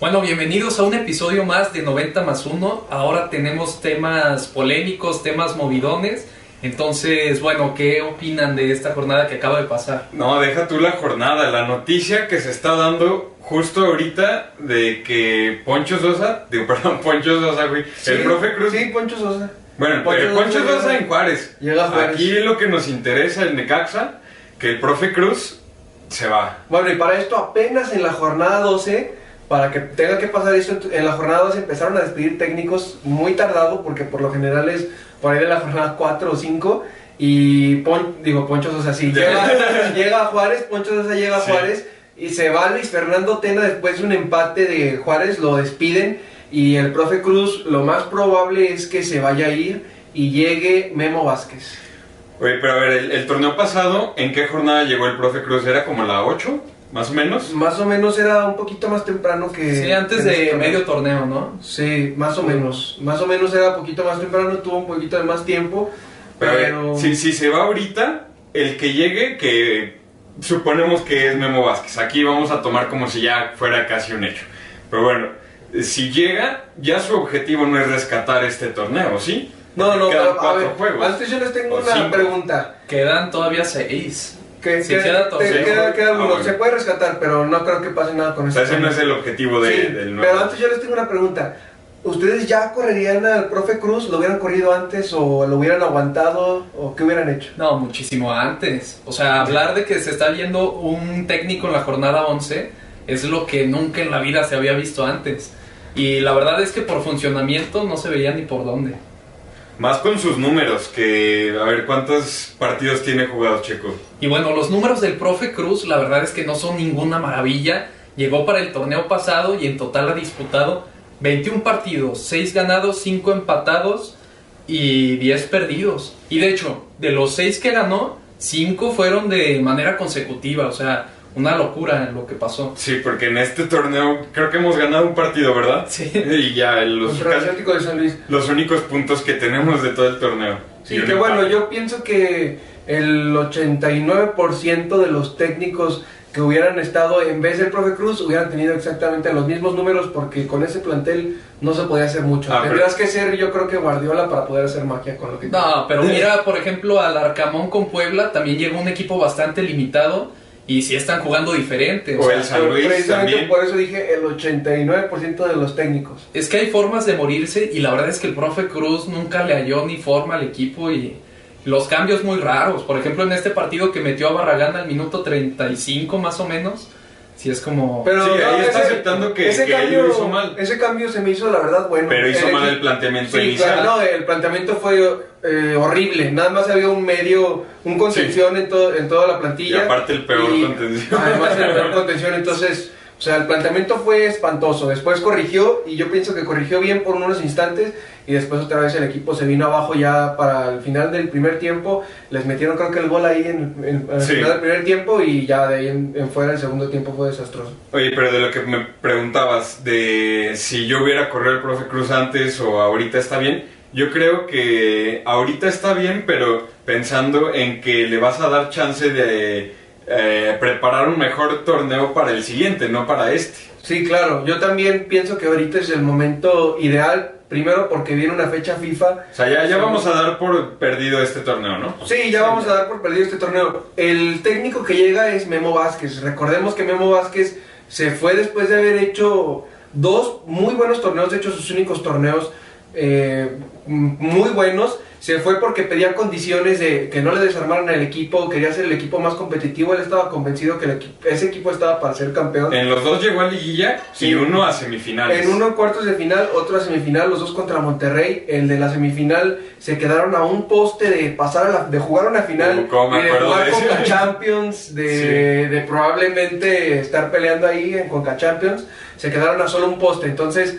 Bueno, bienvenidos a un episodio más de 90 más 1. Ahora tenemos temas polémicos, temas movidones. Entonces, bueno, ¿qué opinan de esta jornada que acaba de pasar? No, deja tú la jornada, la noticia que se está dando justo ahorita de que Poncho Sosa, digo, perdón, Poncho Sosa, güey, el profe Cruz. Sí, Poncho Sosa. Bueno, Poncho eh, Poncho, Sosa en Juárez. llega a Juárez. Aquí lo que nos interesa, el Necaxa, que el profe Cruz se va. Bueno, y para esto apenas en la jornada 12, para que tenga que pasar esto, en la jornada 12 empezaron a despedir técnicos muy tardado, porque por lo general es por ahí de la jornada 4 o 5. Y Pon- digo, Poncho Sosa sí, llega, llega a Juárez, Poncho Sosa llega a Sí. Juárez y se va Luis Fernando Tena después de un empate de Juárez, lo despiden y el profe Cruz lo más probable es que se vaya a ir y llegue Memo Vázquez. Oye, pero a ver, el, el torneo pasado, ¿en qué jornada llegó el profe Cruz? ¿Era como la 8? ¿Más o menos? Más o menos era un poquito más temprano que... Sí, antes este de torneo. medio torneo, ¿no? Sí, más o menos. Más o menos era un poquito más temprano, tuvo un poquito de más tiempo. Pero, a si, si se va ahorita, el que llegue, que suponemos que es Memo Vázquez. Aquí vamos a tomar como si ya fuera casi un hecho. Pero bueno, si llega, ya su objetivo no es rescatar este torneo, ¿sí? No, no, Quedan pero a cuatro ver, juegos. antes yo les tengo O una cinco. pregunta. Quedan todavía seis. Que, Sí, que- queda te- torneo. queda, queda Ah, bueno. Se puede rescatar, pero no creo que pase nada con eso. sea, ese no es el objetivo de- Sí, del nuevo. Pero antes yo les tengo una pregunta. ¿Ustedes ya correrían al profe Cruz? ¿Lo hubieran corrido antes o lo hubieran aguantado? ¿O qué hubieran hecho? No, muchísimo antes. O sea, hablar de que se está viendo un técnico en la jornada 11 es lo que nunca en la vida se había visto antes. Y la verdad es que por funcionamiento no se veía ni por dónde. Más con sus números, que a ver cuántos partidos tiene jugados Checo. Y bueno, los números del profe Cruz, la verdad es que no son ninguna maravilla. Llegó para el torneo pasado y en total ha disputado 21 partidos, 6 ganados, 5 empatados y 10 perdidos. Y de hecho, de los 6 que ganó, 5 fueron de manera consecutiva. O sea, una locura lo que pasó. Sí, porque en este torneo creo que hemos ganado un partido, ¿verdad? Sí. Y ya los, Contra el Atlético de San Luis. los únicos puntos que tenemos de todo el torneo. Sí, que bueno, yo pienso que el 89% de los técnicos que hubieran estado en vez del profe Cruz hubieran tenido exactamente los mismos números porque con ese plantel no se podía hacer mucho. Ah, pero- Tendrías que ser, yo creo que Guardiola para poder hacer magia con lo que No, pero mira, por ejemplo, al Arcamón con Puebla también llegó un equipo bastante limitado y sí están jugando diferente. O O sea, el San Pero Luis precisamente también. por eso dije el 89% de los técnicos. Es que hay formas de morirse y la verdad es que el profe Cruz nunca le halló ni forma al equipo y los cambios muy raros. Por ejemplo, en este partido que metió a Barragán al minuto 35 más o menos, si es como... Pero Sí, ahí está ese- aceptando que- ese que él cambio, lo hizo mal. Ese cambio se me hizo la verdad bueno. Pero hizo mal equi- el planteamiento Sí, inicial. claro, no, el planteamiento fue eh, horrible. Nada más había un medio, un contención en, todo, en toda la Y plantilla. aparte el peor Y contención. Además el peor contención, entonces, sea, el planteamiento fue espantoso. Después corrigió y yo pienso que corrigió bien por unos instantes y después otra vez el equipo se vino abajo ya para el final del primer tiempo. Les metieron creo que el gol ahí en, en- al Sí. final del primer tiempo y ya de ahí en, en fuera el segundo tiempo fue desastroso. Oye, pero de lo que me preguntabas, de si yo hubiera corrido el profe Cruz antes o ahorita está bien, yo creo que ahorita está bien, pero pensando en que le vas a dar chance de eh, preparar un mejor torneo para el siguiente, no para este. Sí, claro. Yo también pienso que ahorita es el momento ideal. Primero porque viene una fecha FIFA. O sea, ya, ya vamos a dar por perdido este torneo, ¿no? Sí, ya vamos a dar por perdido este torneo. El técnico que llega es Memo Vázquez. Recordemos que Memo Vázquez se fue después de haber hecho dos muy buenos torneos, de hecho sus únicos torneos eh, muy buenos. Se fue porque pedía condiciones de que no le desarmaran el equipo, quería ser el equipo más competitivo. Él estaba convencido que el equi- ese equipo estaba para ser campeón. En los dos llegó a liguilla Sí. y uno a semifinales. En uno cuartos de final, otro a semifinal, los dos contra Monterrey. El de la semifinal se quedaron a un poste de pasar a la, de jugar una final y de jugar. Conca Champions, de, de probablemente estar peleando ahí en Conca Champions. Se quedaron a solo un poste. Entonces,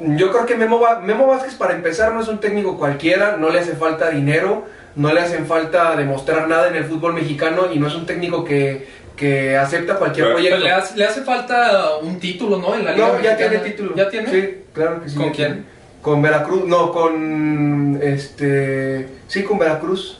yo creo que Memo, Memo Vázquez, para empezar, no es un técnico cualquiera, no le hace falta dinero, no le hacen falta demostrar nada en el fútbol mexicano y no es un técnico que, que acepta cualquier Pero- proyecto. Le, hace, le hace falta un título, ¿no? En la Liga No, ya Mexicana. tiene título. ¿Ya tiene? Sí, claro que sí. ¿Con quién? Con Veracruz, no, con este, sí, con Veracruz.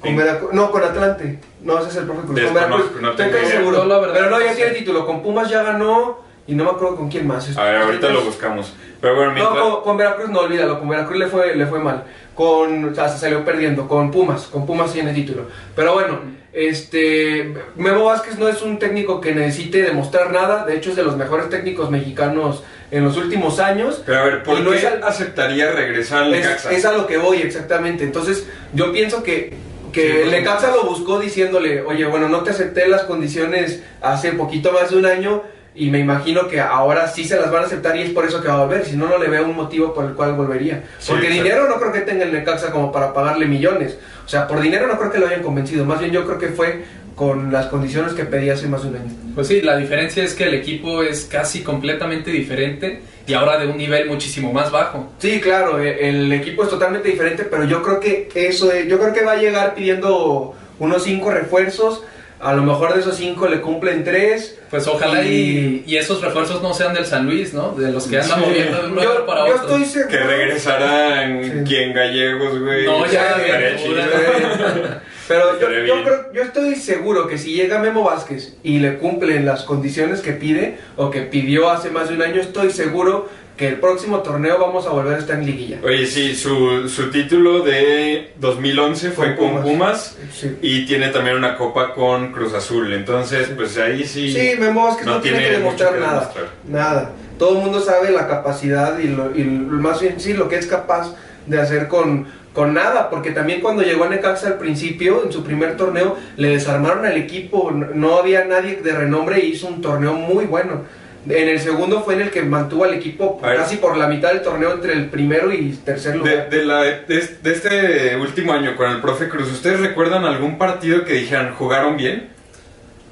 Con. Veracruz, no, con Atlante. No, ese es el profe Cruz. Con Veracruz. no Estoy casi idea. seguro. Pero no, no ya tiene título. Con Pumas ya ganó y no me acuerdo con quién más. A ver, ahorita lo buscamos. Pero bueno, mientras... No, con, con Veracruz no, olvídalo, con Veracruz le fue, le fue mal. Con, o sea, se salió perdiendo, con Pumas, con Pumas tiene título. Pero bueno, este, Memo Vázquez no es un técnico que necesite demostrar nada, de hecho es de los mejores técnicos mexicanos en los últimos años. Pero a ver, ¿por Y no qué es al- aceptaría regresar al Es, Necaxa? es a lo que voy, exactamente. Entonces, yo pienso que, que Sí, pues, Necaxa lo buscó diciéndole, oye, bueno, no te acepté las condiciones hace poquito más de un año y me imagino que ahora sí se las van a aceptar y es por eso que va a volver. Si no, no le veo un motivo por el cual volvería. Sí, Porque exacto. dinero no creo que tenga el Necaxa como para pagarle millones. O sea, por dinero no creo que lo hayan convencido. Más bien yo creo que fue con las condiciones que pedía hace más de un año. Pues sí, la diferencia es que el equipo es casi completamente diferente y ahora de un nivel muchísimo más bajo. Sí, claro, e- el equipo es totalmente diferente, pero yo creo que eso, es- yo creo que va a llegar pidiendo unos cinco refuerzos. A lo mejor de esos cinco le cumplen tres. Pues ojalá y, Y- y esos refuerzos no sean del San Luis, ¿no? De los que andan Sí. moviendo de un lugar Yo, para yo otro. estoy seguro. Que regresarán Sí. quien gallegos, güey. No, ya. Pero yo, yo creo, yo estoy seguro que si llega Memo Vázquez y le cumplen las condiciones que pide o que pidió hace más de un año, estoy seguro que el próximo torneo vamos a volver a estar en liguilla. Oye, sí, su, su título de 2011 fue Con con Pumas Sí. y tiene también una copa con Cruz Azul. Entonces, pues ahí sí. Sí, Memo Vázquez no, no tiene, tiene que demostrar que nada. demostrar. Nada. Todo el mundo sabe la capacidad y, lo, y más bien sí lo que es capaz de hacer con, con nada. Porque también cuando llegó a Necaxa al principio, en su primer torneo, le desarmaron al equipo. No, no había nadie de renombre y hizo un torneo muy bueno. En el segundo fue en el que mantuvo al equipo casi por la mitad del torneo entre el primero y tercer De, lugar. de la, de, de este último año con el profe Cruz, ¿ustedes recuerdan algún partido que dijeran jugaron bien?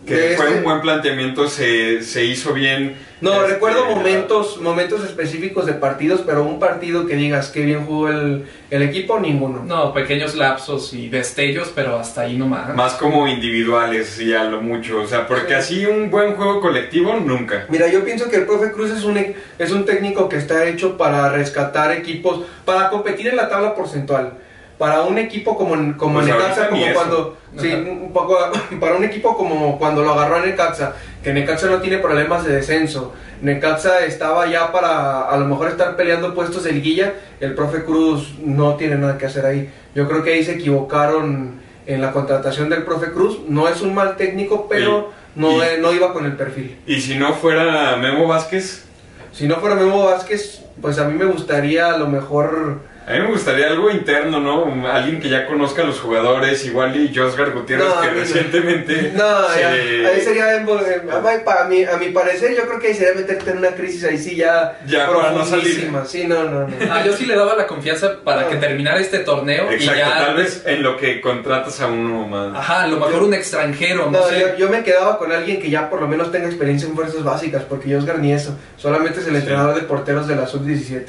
Que De fue este- un buen planteamiento, se, se hizo bien. No, este, recuerdo momentos, momentos específicos de partidos, pero un partido que digas que bien jugó el, el equipo, ninguno. No, pequeños lapsos y destellos, pero hasta ahí nomás. Más como individuales y a lo mucho, o sea, porque así un buen juego colectivo nunca. Mira, yo pienso que el profe Cruz es un, e- es un técnico que está hecho para rescatar equipos, para competir en la tabla porcentual. Para un equipo como, como Pues Necaxa, como eso. cuando. Sí, Ajá. un poco. Para un equipo como cuando lo agarró a Necaxa, que Necaxa no tiene problemas de descenso. Necaxa estaba ya para a lo mejor estar peleando puestos de liguilla. El profe Cruz no tiene nada que hacer ahí. Yo creo que ahí se equivocaron en la contratación del profe Cruz. No es un mal técnico, pero no, y- eh, no iba con el perfil. Y si no fuera Memo Vázquez, Si no fuera Memo Vázquez, pues a mí me gustaría a lo mejor... a mí me gustaría algo interno, ¿no? Alguien que ya conozca a los jugadores, igual y Josgar Gutiérrez, No, que no. recientemente... No, se- ya, ahí sería... en- en- a mi- para mí, a mi parecer, yo creo que ahí sería meterte en una crisis ahí sí ya... Ya, para no salir. profundísima. Sí, no, no, no. Ah, yo sí le daba la confianza para Ah. que terminara este torneo Exacto, y ya. tal vez en lo que contratas a uno más. Ajá, a lo mejor un extranjero, no, No, sé. yo, yo me quedaba con alguien que ya por lo menos tenga experiencia en fuerzas básicas, porque Oscar ni eso. Solamente es el Sí. entrenador de porteros de la sub-17.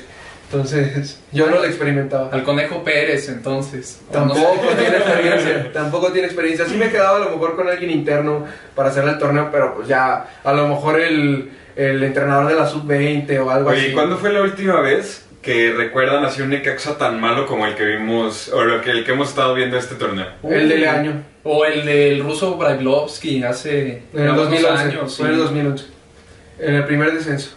Entonces, yo no lo experimentaba. Al Conejo Pérez, entonces. o no. Tampoco tiene experiencia, tampoco tiene experiencia. Sí me quedaba a lo mejor con alguien interno para hacer el torneo, pero pues ya, a lo mejor el, el entrenador de la sub-20 o algo Oye, así. ¿y ¿cuándo fue la última vez que recuerdan así un Necaxa tan malo como el que vimos, o lo que, el que hemos estado viendo este torneo? El del año, O el del ruso Brailovsky hace en el ya unos 2011. años. fue en el sí. 2011. En el primer descenso.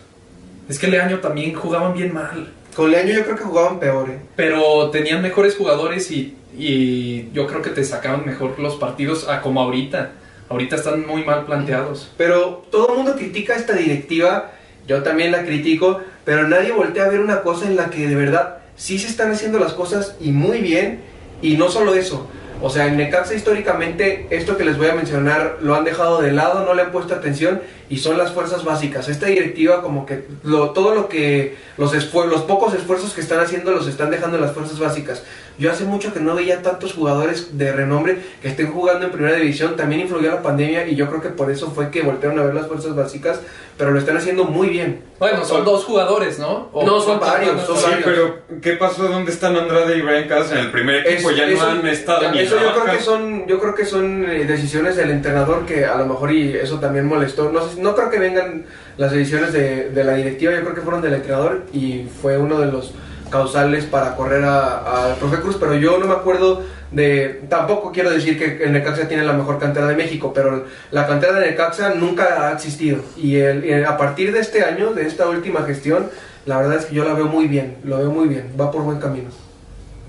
Es que el año también jugaban bien mal. Con Leaño yo creo que jugaban peor, ¿eh? Pero tenían mejores jugadores y, y yo creo que te sacaban mejor los partidos a como ahorita. Ahorita están muy mal planteados. Pero todo el mundo critica esta directiva, yo también la critico, pero nadie voltea a ver una cosa en la que de verdad sí se están haciendo las cosas y muy bien, y no solo eso. O sea, en Necaxa históricamente esto que les voy a mencionar lo han dejado de lado, no le han puesto atención y son las fuerzas básicas. Esta directiva como que lo- todo lo que los, los pocos esfuerzos que están haciendo los están dejando en las fuerzas básicas. Yo hace mucho que no veía tantos jugadores de renombre que estén jugando en primera división. También influyó la pandemia y yo creo que por eso fue que voltearon a ver las fuerzas básicas, pero lo están haciendo muy bien. Bueno, son dos jugadores, ¿no? ¿O No, son varios, son Sí, varios. pero ¿qué pasó? ¿Dónde están Andrade y Brian Casas en el primer equipo? Es- ya eso- no han estado ya- ni en Eso yo creo que son, yo creo que son eh, decisiones del entrenador que a lo mejor y eso también molestó. No, sé- no creo que vengan las decisiones de, de la directiva, yo creo que fueron del entrenador y fue uno de los causales para correr al profe Cruz, pero yo no me acuerdo de tampoco quiero decir que el Necaxa tiene la mejor cantera de México, pero la cantera de Necaxa nunca ha existido y el- a partir de este año, de esta última gestión, la verdad es que yo la veo muy bien, lo veo muy bien, va por buen camino.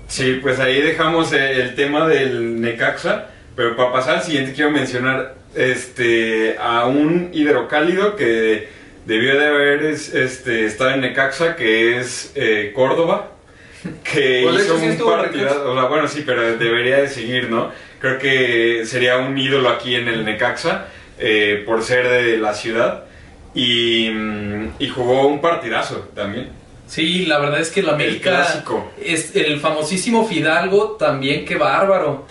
Sí, pues ahí dejamos eh, el tema del Necaxa, pero para pasar al siguiente quiero mencionar este a un hidrocálido que debió de haber es- este estado en Necaxa, que es eh, Córdoba, que Pues hizo sí un estuvo en partidazo, Necaxa. o sea, bueno sí, pero debería de seguir, ¿no? Creo que sería un ídolo aquí en el Necaxa eh, por ser de la ciudad y, mm, y jugó un partidazo también. Sí, la verdad es que el América clásico. es el famosísimo Fidalgo también, qué bárbaro.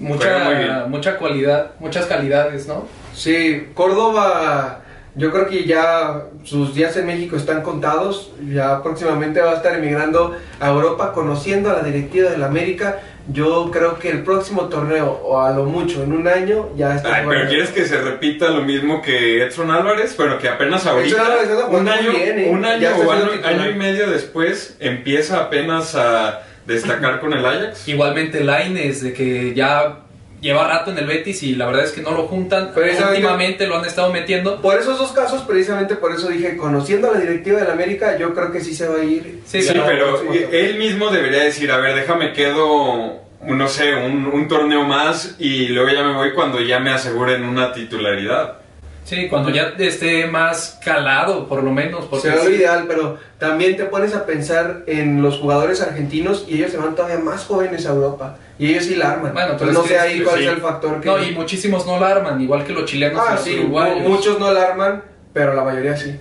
Mucha, mucha cualidad, muchas calidades, ¿no? Sí, Córdoba, yo creo que ya sus días en México están contados. Ya próximamente va a estar emigrando a Europa, conociendo a la directiva del América. Yo creo que el próximo torneo, o a lo mucho en un año, ya está. Ay, pero. ¿quieres que se repita lo mismo que Edson Álvarez? Bueno, que apenas ahorita, un año, bien, ¿eh? un año Ya o año y medio después empieza apenas a destacar con el Ajax. Igualmente Laines, de que ya lleva rato en el Betis y la verdad es que no lo juntan. Últimamente lo han estado metiendo. Por esos dos casos, precisamente por eso dije, conociendo a la directiva del América, yo creo que sí se va a ir. Sí, Sí, pero- él mismo debería decir, a ver, déjame quedo, no sé, un, un torneo más y luego ya me voy cuando ya me aseguren una titularidad. Sí, cuando ya esté más calado, por lo menos. Porque Será lo sí, ideal, pero también te pones a pensar en los jugadores argentinos y ellos se van todavía más jóvenes a Europa. Y ellos sí la arman. Bueno, pero Entonces, no sé que- ahí cuál sí. es el factor que... No, y muchísimos no la arman, igual que los chilenos y Ah, los sí, uruguayos. muchos no la arman, pero la mayoría sí. La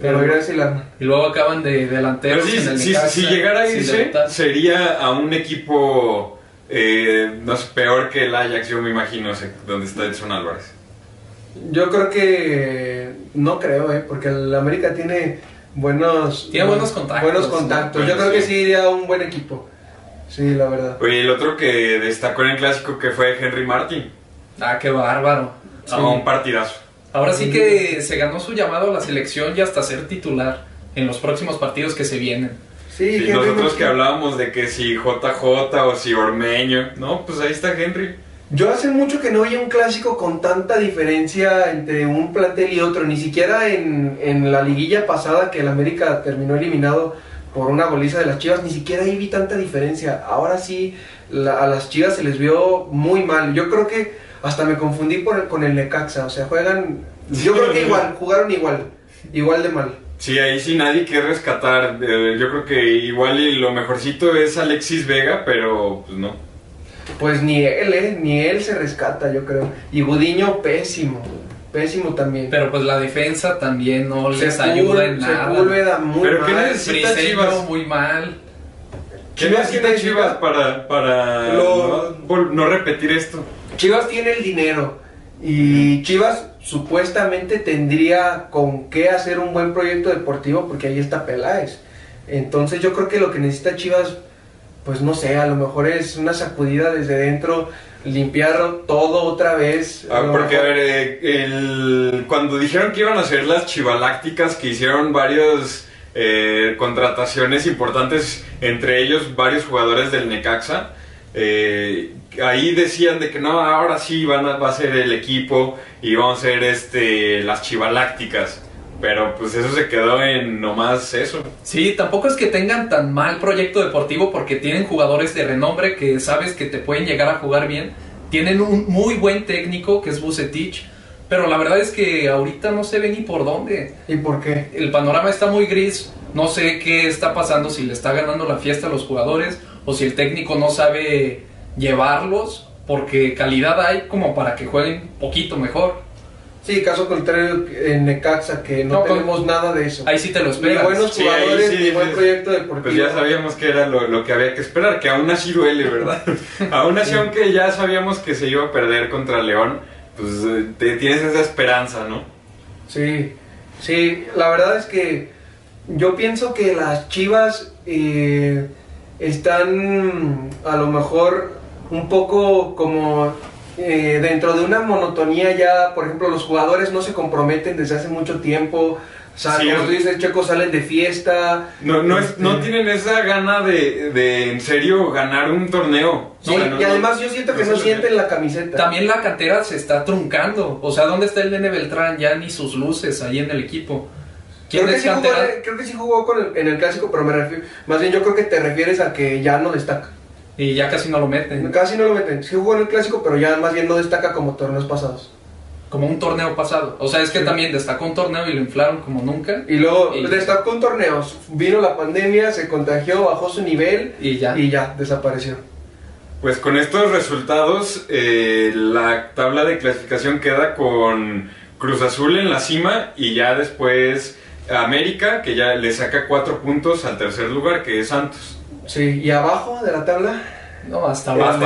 Pero- mayoría sí la arman. Y luego acaban de Pero delanteros sí, en el sí, Necaxa, si llegara a irse, sería a un equipo, eh, no sé, peor que el Ajax, yo me imagino, donde está Edson Álvarez. Yo creo que... No creo, ¿eh? Porque el América tiene buenos... Tiene buenos contactos, Buenos ¿no? contactos. Bueno, Yo creo que sí. sí iría a un buen equipo. Sí, la verdad. Oye, el otro que destacó en el clásico que fue Henry Martin. Ah, qué bárbaro. a un partidazo. Ahora sí que se ganó su llamado a la selección y hasta ser titular en los próximos partidos que se vienen. Sí, Y Henry nosotros Martin. que hablábamos de que si JJ o si Ormeño, no, pues ahí está Henry. Yo hace mucho que no veía un clásico con tanta diferencia entre un plantel y otro. Ni siquiera en, en la liguilla pasada que el América terminó eliminado por una goliza de las Chivas, ni siquiera ahí vi tanta diferencia. Ahora sí, la- a las Chivas se les vio muy mal. Yo creo que hasta me confundí por el- con el Necaxa. O sea, juegan... Yo creo que igual, jugaron igual. Igual de mal. Sí, ahí sí nadie que rescatar. Eh, yo creo que igual y lo mejorcito es Alexis Vega, pero pues no. Pues ni él, ¿eh? Ni él se rescata, yo creo. Y Gudiño, pésimo. Pésimo también. Pero pues la defensa también no les Sepul- ayuda en nada. Sepúlveda muy Pero ¿qué mal. necesita Briseño Chivas? muy mal. ¿Qué Chivas necesita tiene- Chivas para, para Lo- no, vol- no repetir esto? Chivas tiene el dinero y Chivas supuestamente tendría con qué hacer un buen proyecto deportivo porque ahí está Peláez. Entonces yo creo que lo que necesita Chivas, pues no sé, a lo mejor es una sacudida desde dentro, limpiar todo otra vez. Ah, porque, a ver, eh, el- cuando dijeron que iban a hacer las chivalácticas, que hicieron varios eh, contrataciones importantes, entre ellos varios jugadores del Necaxa, eh, ahí decían de que no, ahora sí van a, va a ser el equipo y vamos a ser este, las chivalácticas. Pero pues eso se quedó en nomás eso. Sí, tampoco es que tengan tan mal proyecto deportivo porque tienen jugadores de renombre que sabes que te pueden llegar a jugar bien. Tienen un muy buen técnico que es Bucetich, pero la verdad es que ahorita no se ve ni por dónde. ¿Y por qué? El panorama está muy gris, no sé qué está pasando, si le está ganando la fiesta a los jugadores o si el técnico no sabe llevarlos, porque calidad hay como para que jueguen poquito mejor. Sí, caso contrario en Necaxa, que no, No, con- tenemos nada de eso. Ahí sí te lo Ni esperas. buenos Sí, ahí jugadores, sí ni buen proyecto deportivo. Pues ya sabíamos que era lo, lo que había que esperar, que aún así duele, ¿verdad? aún así, aunque ya sabíamos que se iba a perder contra León, pues eh, te, tienes esa esperanza, ¿no? Sí, sí, la verdad es que yo pienso que las Chivas eh, están a lo mejor un poco como eh, dentro de una monotonía ya, por ejemplo, los jugadores no se comprometen desde hace mucho tiempo, O sea, Sí, como tú dices, Checo salen de fiesta. No, no, es, Este, no tienen esa gana de, de en serio ganar un torneo. Sí, O sea, no- y además yo siento que no sienten la camiseta. También la cantera se está truncando. O sea, ¿dónde está el Nene Beltrán? Ya ni sus luces ahí en el equipo. ¿Quién Creo que, sí jugó, creo que sí jugó con el- en el clásico, pero me refiero. Más bien, yo creo que te refieres a que ya no destaca. Y ya casi no lo meten. Casi no lo meten. Sí jugó en el clásico, pero ya más bien no destaca como torneos pasados. Como un torneo pasado. O sea, es que Sí. también destacó un torneo y lo inflaron como nunca. Y luego Y- destacó en torneos. Vino la pandemia, se contagió, bajó su nivel Y ya. y ya desapareció. Pues con estos resultados, eh, la tabla de clasificación queda con Cruz Azul en la cima y ya después América, que ya le saca cuatro puntos al tercer lugar, que es Santos. Sí, y abajo de la tabla, No, hasta abajo.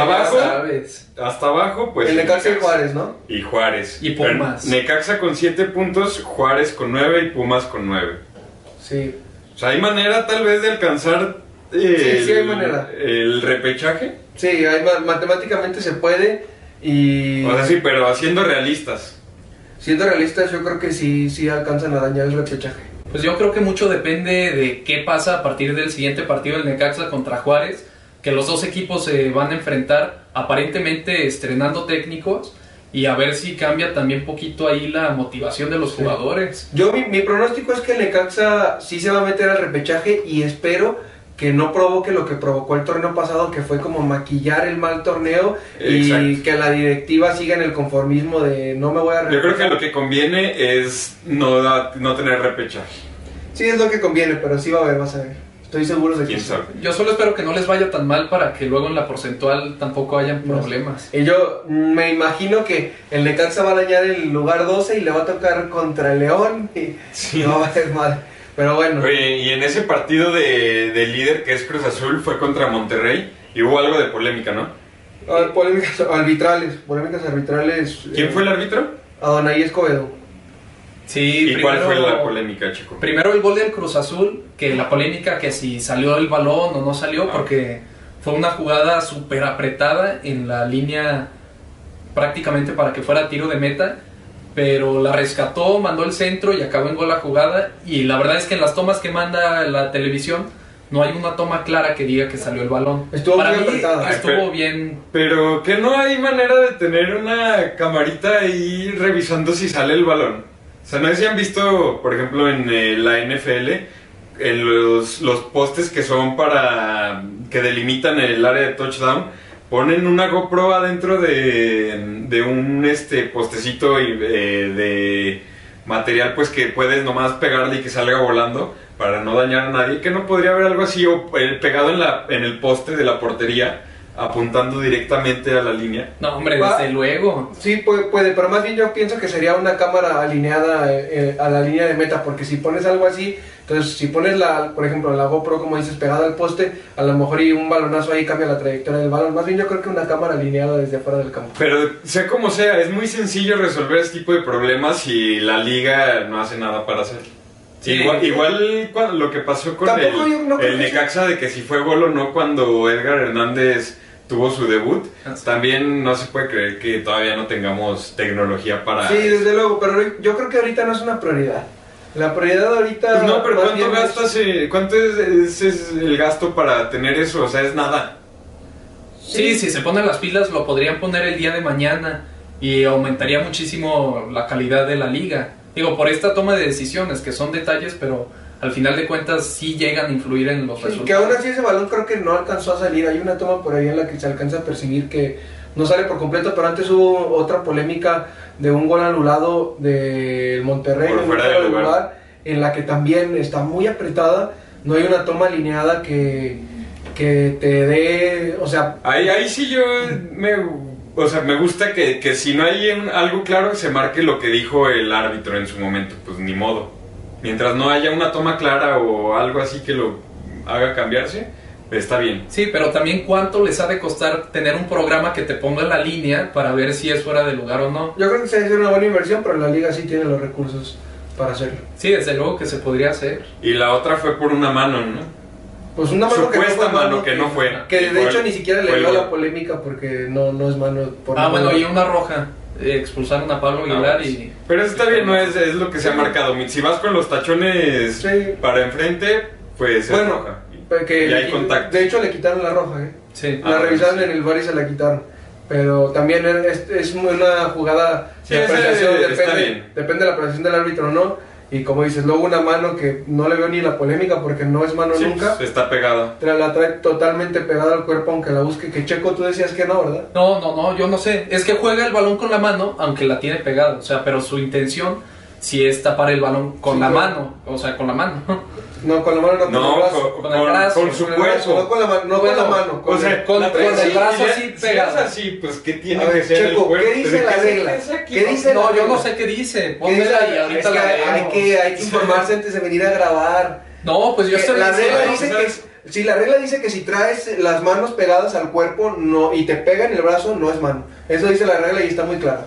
Hasta abajo, pues. el Necaxa y Juárez, ¿no? Y Juárez. Y Pumas. Necaxa con siete puntos, Juárez con nueve y Pumas con nueve. Sí. O sea, hay manera tal vez de alcanzar eh, Sí, sí hay el- manera. el repechaje. Sí, hay ma- matemáticamente se puede y O sea, sí, pero haciendo realistas. siendo realistas yo creo que sí, sí alcanzan a dañar el repechaje. Pues yo creo que mucho depende de qué pasa a partir del siguiente partido del Necaxa contra Juárez, que los dos equipos se van a enfrentar aparentemente estrenando técnicos y a ver si cambia también poquito ahí la motivación de los jugadores. Yo mi, mi pronóstico es que el Necaxa sí se va a meter al repechaje y espero que no provoque lo que provocó el torneo pasado, que fue como maquillar el mal torneo y Exacto. que la directiva siga en el conformismo de no me voy a Yo creo que lo que conviene es no, da- no tener repechaje. Sí es lo que conviene, pero sí va a haber, vas a ver. Estoy seguro de que ¿Quién sí. Yo solo espero que no les vaya tan mal para que luego en la porcentual tampoco hayan No. problemas. Y yo me imagino que el Necaxa va a dañar el lugar 12 y le va a tocar contra el León y Sí. no va a ser mal. Pero bueno, Oye, y en ese partido de, de líder que es Cruz Azul fue contra Monterrey y hubo algo de polémica, ¿no? ah, polémicas arbitrales, polémicas arbitrales. ¿Quién eh, fue el árbitro? Adonai Escobedo. Sí, ¿Y cuál fue primero- la polémica, chico? Primero el gol del Cruz Azul, que la polémica que si salió el balón o no salió, Ah. porque fue una jugada súper apretada en la línea prácticamente para que fuera tiro de meta, pero la rescató, mandó el centro y acabó en gol la jugada. Y la verdad es que en las tomas que manda la televisión no hay una toma clara que diga que salió el balón. Estuvo para muy mí apretada. estuvo Pero- bien. Pero que no hay manera de tener una camarita ahí revisando si sale el balón. O sea, no sé si han visto, por ejemplo, en eh, la NFL, en los, los postes que son para que delimitan el área de touchdown, ponen una GoPro adentro de, de un este postecito y, eh, de material pues que puedes nomás pegarle y que salga volando para no dañar a nadie, que no podría haber algo así o eh, pegado en, la, en el poste de la portería apuntando directamente a la línea. No, hombre, Va- desde luego. Sí, puede, puede, pero más bien yo pienso que sería una cámara alineada eh, eh, a la línea de meta, porque si pones algo así, entonces si pones la, por ejemplo, la GoPro, como dices, pegada al poste, a lo mejor y un balonazo ahí cambia la trayectoria del balón. Más bien yo creo que una cámara alineada desde afuera del campo. Pero sea como sea, es muy sencillo resolver este tipo de problemas si la liga no hace nada para hacerlo. Sí. igual igual cuando, lo que pasó con Tampoco el, no el Necaxa de que si fue gol o no cuando Edgar Hernández tuvo su debut, Ah, también no se puede creer que todavía no tengamos tecnología para... Sí, desde luego, pero yo creo que ahorita no es una prioridad. La prioridad ahorita... Pues no, pero ¿cuánto bien es- gastas? eh, ¿Cuánto es, es- es el gasto para tener eso? O sea, es nada. Sí, si se ponen las pilas lo podrían poner el día de mañana y aumentaría muchísimo la calidad de la liga. Digo, por esta toma de decisiones, que son detalles, pero al final de cuentas sí llegan a influir en los Sí, resultados. que aún así ese balón creo que no alcanzó a salir. Hay una toma por ahí en la que se alcanza a percibir que no sale por completo, pero antes hubo otra polémica de un gol anulado del Monterrey Por en fuera de lugar. lugar, en la que también está muy apretada. No hay una toma alineada que, que te dé, o sea, Ahí, ahí sí yo me, o sea, me gusta que, que si no hay un- algo claro se marque lo que dijo el árbitro en su momento, pues ni modo. Mientras no haya una toma clara o algo así que lo haga cambiarse, está bien. Sí, pero también cuánto les ha de costar tener un programa que te ponga en la línea para ver si es fuera de lugar o no. yo creo que se hace una buena inversión, pero la liga sí tiene los recursos para hacerlo. Sí, desde luego que se podría hacer. Y la otra fue por una mano, ¿no? Pues una mano que no Supuesta fue mano que no fue. Que de fue hecho el- ni siquiera le dio la polémica porque no, no es mano por Ah, bueno, y una roja. eh, expulsaron a Pablo Aguilar Ah, y... Pero eso está bien, no es, es lo que se ha marcado. Si vas con los tachones Sí. para enfrente, pues es Bueno, roja. Porque Y hay contacto. de hecho le quitaron la roja, ¿eh? Sí. Ah, la bueno, revisaron sí. en el bar y se la quitaron. Pero también es, es una jugada Sí, de ese apreciación, depende, depende de la apreciación del árbitro o no. Y como dices, luego una mano que no le veo ni la polémica porque no es mano Sí, nunca. pues, está pegada. La trae totalmente pegada al cuerpo aunque la busque. Que Checo tú decías que no, ¿verdad? No, no, no, yo no sé. Es que juega el balón con la mano, aunque la tiene pegada. O sea, pero su intención sí es tapar el balón con Sí, la mano. O sea, con la mano. No, con la mano no, con No, el brazo. con, con el brazo, con su Con brazo, no cuerpo. con la mano, no con la mano. Con O sea, el- con- el brazo así si pegado. es así, pues ¿qué tiene ver, que ser Checo, el cuerpo? ¿qué dice ¿De la regla? No, la yo no sé qué dice. ¿Qué dice Pónmela la- y ahorita la hay, que hay que informarse antes de venir a grabar. No, pues yo estoy la diciendo- regla dice que si la regla dice que si traes las manos pegadas al cuerpo no y te pega en el brazo no es mano. Eso dice la regla y está muy clara.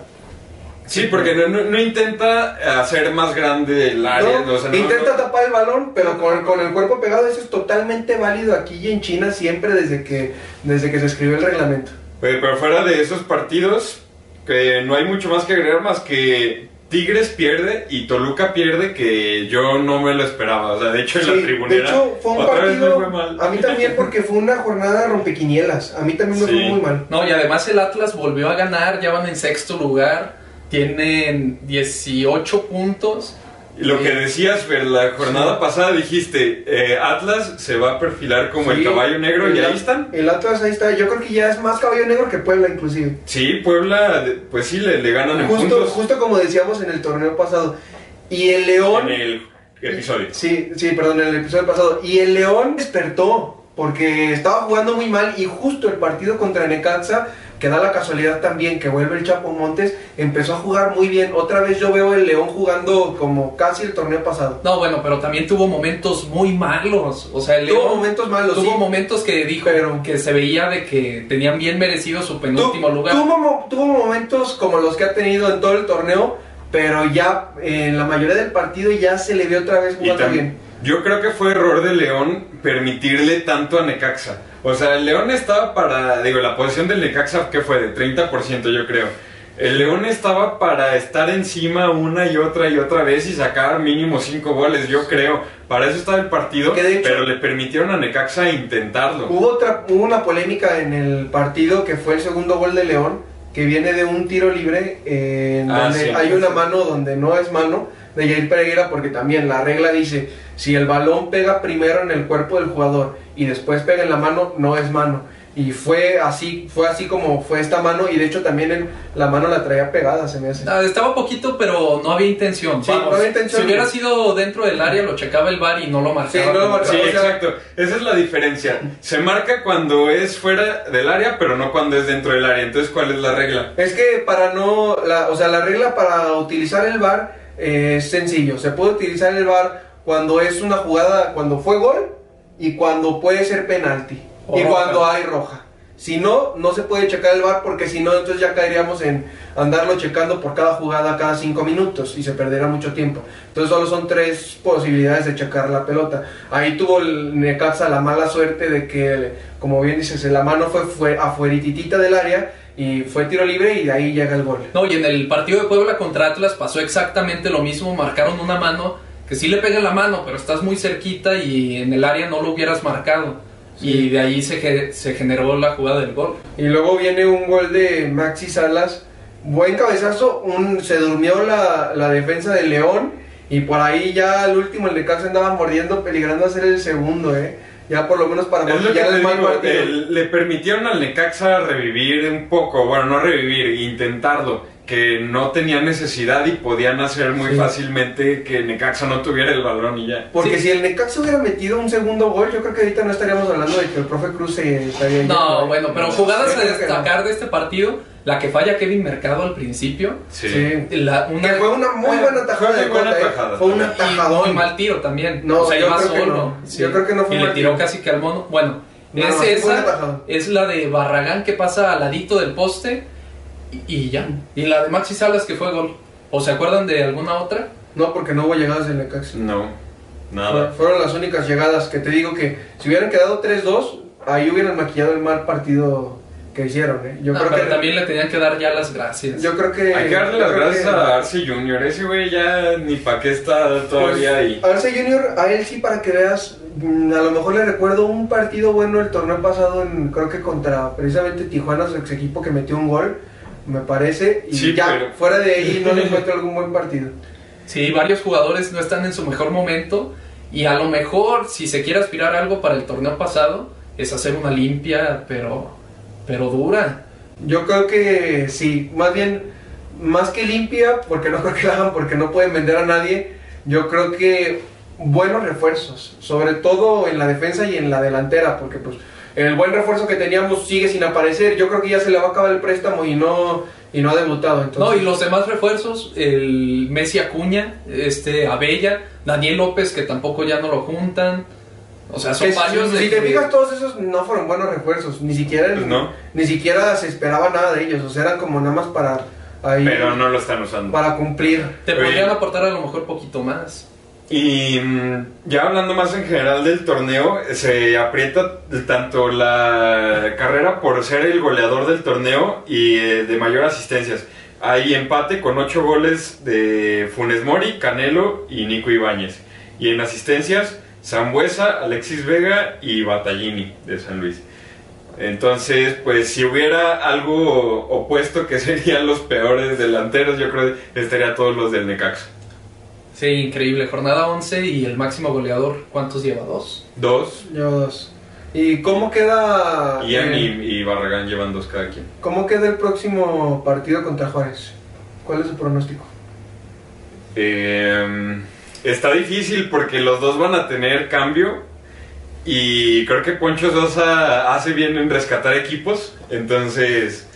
Sí, porque no, no, no intenta hacer más grande el área. No, o sea, no- intenta no- tapar el balón, pero con, con el cuerpo pegado eso es totalmente válido aquí y en China siempre desde que desde que se escribió el reglamento. Pero, pero fuera de esos partidos, que no hay mucho más que agregar más que Tigres pierde y Toluca pierde, que yo no me lo esperaba. O sea, de hecho en Sí, la de tribunera hecho fue un partido fue mal. a mí también porque fue una jornada rompequinielas. A mí también me Sí. fue muy mal. No, y además el Atlas volvió a ganar, ya van en sexto lugar, tienen 18 puntos. Lo que Eh, decías, Fer, la jornada pasada dijiste, eh, Atlas se va a perfilar como el caballo negro y ahí están. El Atlas ahí está. Yo creo que ya es más caballo negro que Puebla inclusive. Sí, Puebla, pues sí, le, le ganan en Justo, puntos justo como decíamos en el torneo pasado. Y el León. en el episodio. Sí, sí, perdón, en el episodio pasado. Y el León despertó porque estaba jugando muy mal y justo el partido contra Necaxa, que da la casualidad también que vuelve el Chapo Montes, empezó a jugar muy bien. Otra vez yo veo el León jugando como casi el torneo pasado. No, bueno, pero también tuvo momentos muy malos. O sea, el Tuvo León momentos malos, tuvo sí. momentos que dijo Pero- que se veía de que tenían bien merecido su penúltimo Tu- lugar. Tuvo, mo- tuvo momentos como los que ha tenido en todo el torneo, pero ya en la mayoría del partido ya se le vio otra vez jugando bien. Yo creo que fue error de León permitirle tanto a Necaxa. O sea, el León estaba para, digo, la posición del Necaxa, ¿qué fue? De 30% yo creo. El León estaba para estar encima una y otra y otra vez y sacar mínimo 5 goles, yo creo. Para eso estaba el partido, Que hecho- pero le permitieron a Necaxa intentarlo. Hubo, otra, hubo una polémica en el partido que fue el segundo gol de León, que viene de un tiro libre eh, en Ah, donde sí. hay una mano donde no es mano de Jair Pereira, porque también la regla dice, si el balón pega primero en el cuerpo del jugador y después pega en la mano, no es mano. Y fue así, fue así como fue esta mano, y de hecho también en- la mano la traía pegada, se me hace. Ah, Estaba poquito, pero no había intención. Sí, Vamos, no había intención. Si hubiera sido dentro del área, lo checaba el bar y no lo marcaba. Sí, no lo marcaba. Sí, O sea- exacto. Esa es la diferencia. Se marca cuando es fuera del área, pero no cuando es dentro del área. Entonces, ¿cuál es la regla? Es que para no, la, o sea, la regla para utilizar el VAR eh, es sencillo. Se puede utilizar el VAR cuando es una jugada, cuando fue gol y cuando puede ser penalti O y roja. cuando hay roja. Si no, no se puede checar el VAR porque si no, entonces ya caeríamos en andarlo checando por cada jugada cada cinco minutos y se perderá mucho tiempo. Entonces solo son tres posibilidades de checar la pelota. Ahí tuvo el Necaxa la mala suerte de que, como bien dices, la mano fue, fue afuerititita del área y fue tiro libre y de ahí llega el gol. No, y en el partido de Puebla contra Atlas pasó exactamente lo mismo. Marcaron una mano que sí le pega la mano, pero estás muy cerquita y en el área no lo hubieras marcado. Y de ahí se, se generó la jugada del gol. Y luego viene un gol de Maxi Salas. Buen cabezazo, un, se durmió la, la defensa de León y por ahí ya al último el Necaxa andaba mordiendo, peligrando hacer el segundo, ¿eh? Ya por lo menos para Es lo que el mal digo, partido. el- le permitieron al Necaxa revivir un poco, bueno, no revivir, intentarlo, que no tenía necesidad y podían hacer muy Sí. fácilmente que Necaxa no tuviera el balón y ya. Porque Sí. si el Necaxa hubiera metido un segundo gol, yo creo que ahorita no estaríamos hablando de que el profe Cruz se estaría No, bueno, pero jugadas a no. destacar de este partido, la que falla Kevin Mercado al principio. Sí. La, una, Que fue una muy Ah, buena tajada fue de muy buena Cota, ¿eh? tajada. Fue un y atajadón. muy mal tiro también. No, o sea, yo iba creo que solo. no. Yo creo que no fue Y le tiró tiro. casi que al mono. Bueno, No, es esa, es la de Barragán que pasa al ladito del poste y, y ya. Y la de Maxi Salas que fue gol. ¿O se acuerdan de alguna otra? No, porque no hubo llegadas del Necaxa. No, Fue- nada. Fueron las únicas llegadas que te digo que si hubieran quedado 3-2, ahí hubieran maquillado el mal partido que hicieron, ¿eh? Yo No, creo pero que también le tenían que dar ya las gracias. yo creo que Hay que darle las gracias que- a Arce Junior. Ese güey ya ni pa' qué está todavía ahí. Pues, Arce Junior, a él sí para que veas, mm, a lo mejor le recuerdo un partido bueno el torneo pasado, en, creo que contra precisamente Tijuana, su ex equipo que metió un gol, me parece, y Sí, ya, pero- fuera de ahí no le encuentro algún buen partido. Sí, varios jugadores no están en su mejor momento y a lo mejor si se quiere aspirar a algo para el torneo pasado es hacer una limpia, pero pero dura. Yo creo que sí, más bien, más que limpia, porque no creo que la hagan porque no pueden vender a nadie, yo creo que buenos refuerzos, sobre todo en la defensa y en la delantera, porque pues el buen refuerzo que teníamos sigue sin aparecer, yo creo que ya se le va a acabar el préstamo y no, y no ha debutado. Entonces, No, y los demás refuerzos, el Messi Acuña, este Abella, Daniel López que tampoco ya no lo juntan. O sea, son si- varios de si te que- fijas, todos esos no fueron buenos refuerzos, ni siquiera, Pues no. ni siquiera se esperaba nada de ellos, o sea, eran como nada más para, ahí, Pero no lo están usando. para cumplir. te podrían aportar a lo mejor poquito más. Y mm, ya hablando más en general del torneo, se aprieta tanto la carrera por ser el goleador del torneo y eh, de mayor asistencias. Hay empate con 8 goles de Funes Mori, Canelo y Nico Ibáñez. Y en asistencias, Zambuesa, Alexis Vega y Battaglini de San Luis. Entonces, pues si hubiera algo opuesto que serían los peores delanteros, yo creo que estaría todos los del Necaxa. Sí, increíble. Jornada 11 y el máximo goleador, ¿cuántos lleva? ¿Dos? Dos, Yo dos. ¿Y cómo queda Ian eh, y, y Barragán llevan dos cada quien. cómo queda el próximo partido contra Juárez? ¿Cuál es su pronóstico? Eh, está difícil porque los dos van a tener cambio y creo que Poncho Sosa hace bien en rescatar equipos, entonces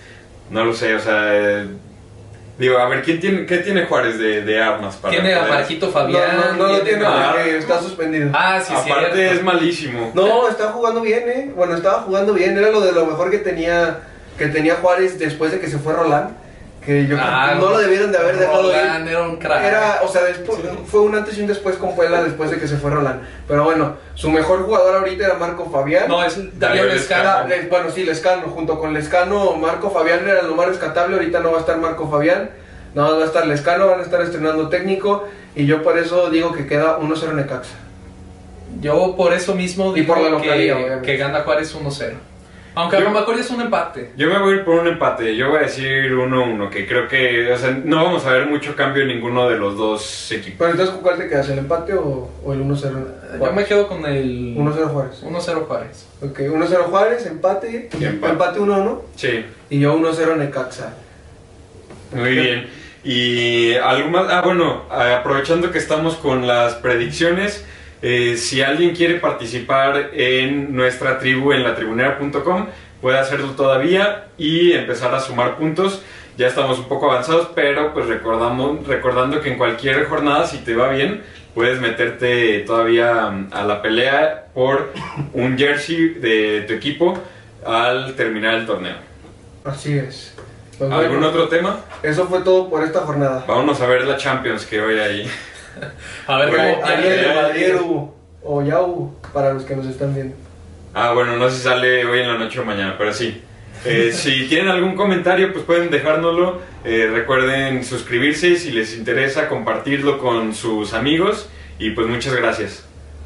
no lo sé, o sea, eh, digo, a ver, ¿quién tiene, ¿qué tiene Juárez de, de armas para Tiene a poder- Marquito No, Fabián. no, no lo tiene porque está suspendido. Ah, sí, Aparte cierto. es malísimo. No, está jugando bien, ¿eh? Bueno, estaba jugando bien. Era lo de lo mejor que tenía que tenía Juárez después de que se fue Roland. Que yo creo Ah, que no lo debieron de haber dejado Roland ir. era un crack. Era, o sea, después, fue un antes y un después con Puebla después de que se fue Roland. Pero bueno, su mejor jugador ahorita era Marco Fabián. No, es Darío Lescano. Ah, Le- bueno, sí, Lescano, junto con Lescano, Marco Fabián era lo más rescatable, ahorita no va a estar Marco Fabián, no va a estar Lescano, van a estar estrenando técnico, y yo por eso digo que queda 1-0 Necaxa. Yo por eso mismo Y digo por la que, localía, obviamente. que gana Juárez 1-0. Aunque a Yo- lo mejor es un empate. Yo me voy a ir por un empate, yo voy a decir 1-1, que creo que, o sea, no vamos a ver mucho cambio en ninguno de los dos equipos. Pero entonces, ¿cuál te quedas, el empate o, o el 1-0? Yo me quedo con el 1-0 Juárez. 1-0 Juárez. Ok, 1-0 Juárez, empate, Y empate. empate 1-1, Sí. y yo 1-0 Necaxa. Muy bien. Y algo más, ah bueno, eh, aprovechando que estamos con las predicciones, eh, si alguien quiere participar en nuestra tribu en latribunera.com, puede hacerlo todavía y empezar a sumar puntos. Ya estamos un poco avanzados, pero pues recordamos, recordando que en cualquier jornada, si te va bien, puedes meterte todavía mm, a la pelea por un jersey de tu equipo al terminar el torneo. Así es. Pues ¿Algún bueno, otro tema? Eso fue todo por esta jornada. Vámonos a ver la Champions que hoy hay. A ver Bueno, cómo Ayer pierde. de Madrid hubo, o ya hubo, para los que nos están viendo. Ah, bueno, no sé si sale hoy en la noche o mañana, pero sí. Eh, si tienen algún comentario, pues pueden dejárnoslo. Eh, recuerden suscribirse si les interesa, compartirlo con sus amigos. Y pues muchas gracias.